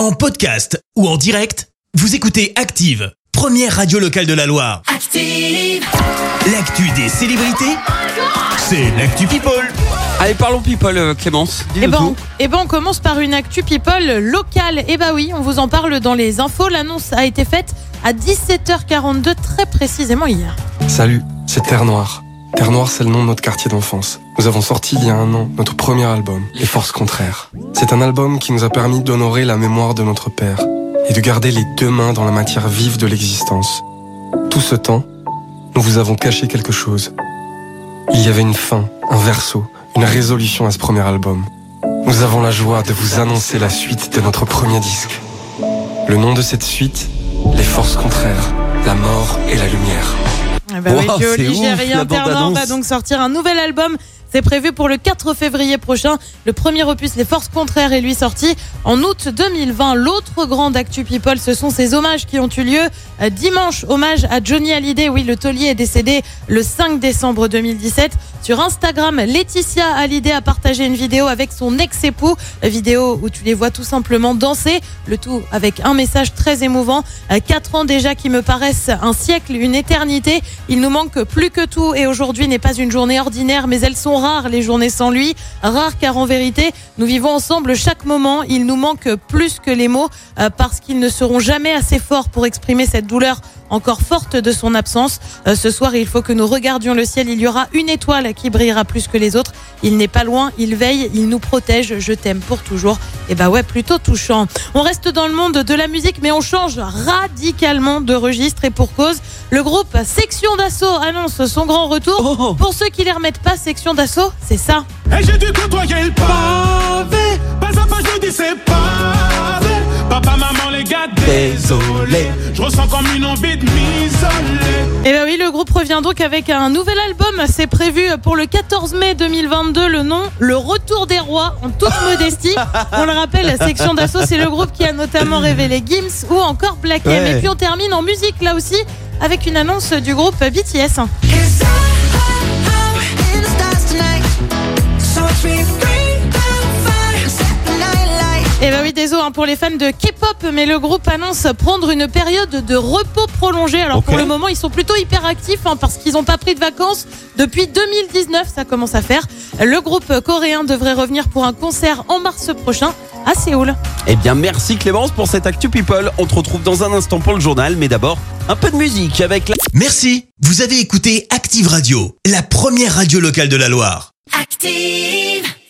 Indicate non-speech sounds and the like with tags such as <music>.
En podcast ou en direct, vous écoutez Active, première radio locale de la Loire. Active. L'actu des célébrités, c'est l'actu People. Allez, parlons people, euh, Clémence. Eh ben, tout. eh ben, on commence par une actu people locale. Eh bah oui, on vous en parle dans les infos. L'annonce a été faite à 17h42 très précisément hier. Salut, c'est Terre Noire. Terre Noire, c'est le nom de notre quartier d'enfance. Nous avons sorti il y a un an notre premier album, Les Forces Contraires. C'est un album qui nous a permis d'honorer la mémoire de notre père et de garder les deux mains dans la matière vive de l'existence. Tout ce temps, nous vous avons caché quelque chose. Il y avait une fin, un verso, une résolution à ce premier album. Nous avons la joie de vous annoncer la suite de notre premier disque. Le nom de cette suite, Les Forces Contraires, la mort et la lumière. Eh ben Wow, oui, Ligérien va donc sortir un nouvel album. C'est prévu pour le 4 février prochain. Le premier opus, Les Forces Contraires, est lui sorti en août 2020. L'autre grande actu people, ce sont ces hommages qui ont eu lieu euh, dimanche. Hommage à Johnny Hallyday. Oui, le taulier est décédé le 5 décembre 2017. Sur Instagram, Laetitia Hallyday a partagé une vidéo avec son ex-époux. Vidéo où tu les vois tout simplement danser. Le tout avec un message très émouvant. Euh, Quatre ans déjà qui me paraissent un siècle, une éternité. Il nous manque plus que tout et aujourd'hui n'est pas une journée ordinaire, mais elles sont rares les journées sans lui. Rares car en vérité, nous vivons ensemble chaque moment. Il nous manque plus que les mots euh, parce qu'ils ne seront jamais assez forts pour exprimer cette douleur encore forte de son absence. Euh, ce soir, il faut que nous regardions le ciel. Il y aura une étoile qui brillera plus que les autres. Il n'est pas loin, il veille, il nous protège. Je t'aime pour toujours. Et bah ouais, plutôt touchant. On reste dans le monde de la musique, mais on change radicalement de registre et pour cause. Le groupe Section d'Assaut annonce son grand retour. Oh. Pour ceux qui les remettent pas, Section d'Assaut, c'est ça. Et j'ai dû côtoyer le pavé. Désolé. Je ressens comme une envie de m'isoler. Et ben oui, le groupe revient donc avec un nouvel album. C'est prévu pour le 14 mai 2022. Le nom, Le Retour des Rois, en toute <laughs> modestie. On le rappelle, Section d'Assaut, c'est le groupe qui a notamment révélé Gims ou encore Black M. Ouais. Et puis on termine en musique là aussi avec une annonce du groupe BTS. Et bah oui, désolé hein, pour les fans de K-pop, mais le groupe annonce prendre une période de repos prolongé. Alors pour le moment, ils sont plutôt hyper actifs hein, parce qu'ils n'ont pas pris de vacances depuis 2019. Ça commence à faire. Le groupe coréen devrait revenir pour un concert en mars prochain à Séoul. Eh bien, merci Clémence pour cette actu people. On te retrouve dans un instant pour le journal, mais d'abord, un peu de musique avec la... Merci, vous avez écouté Active Radio, la première radio locale de la Loire. Active.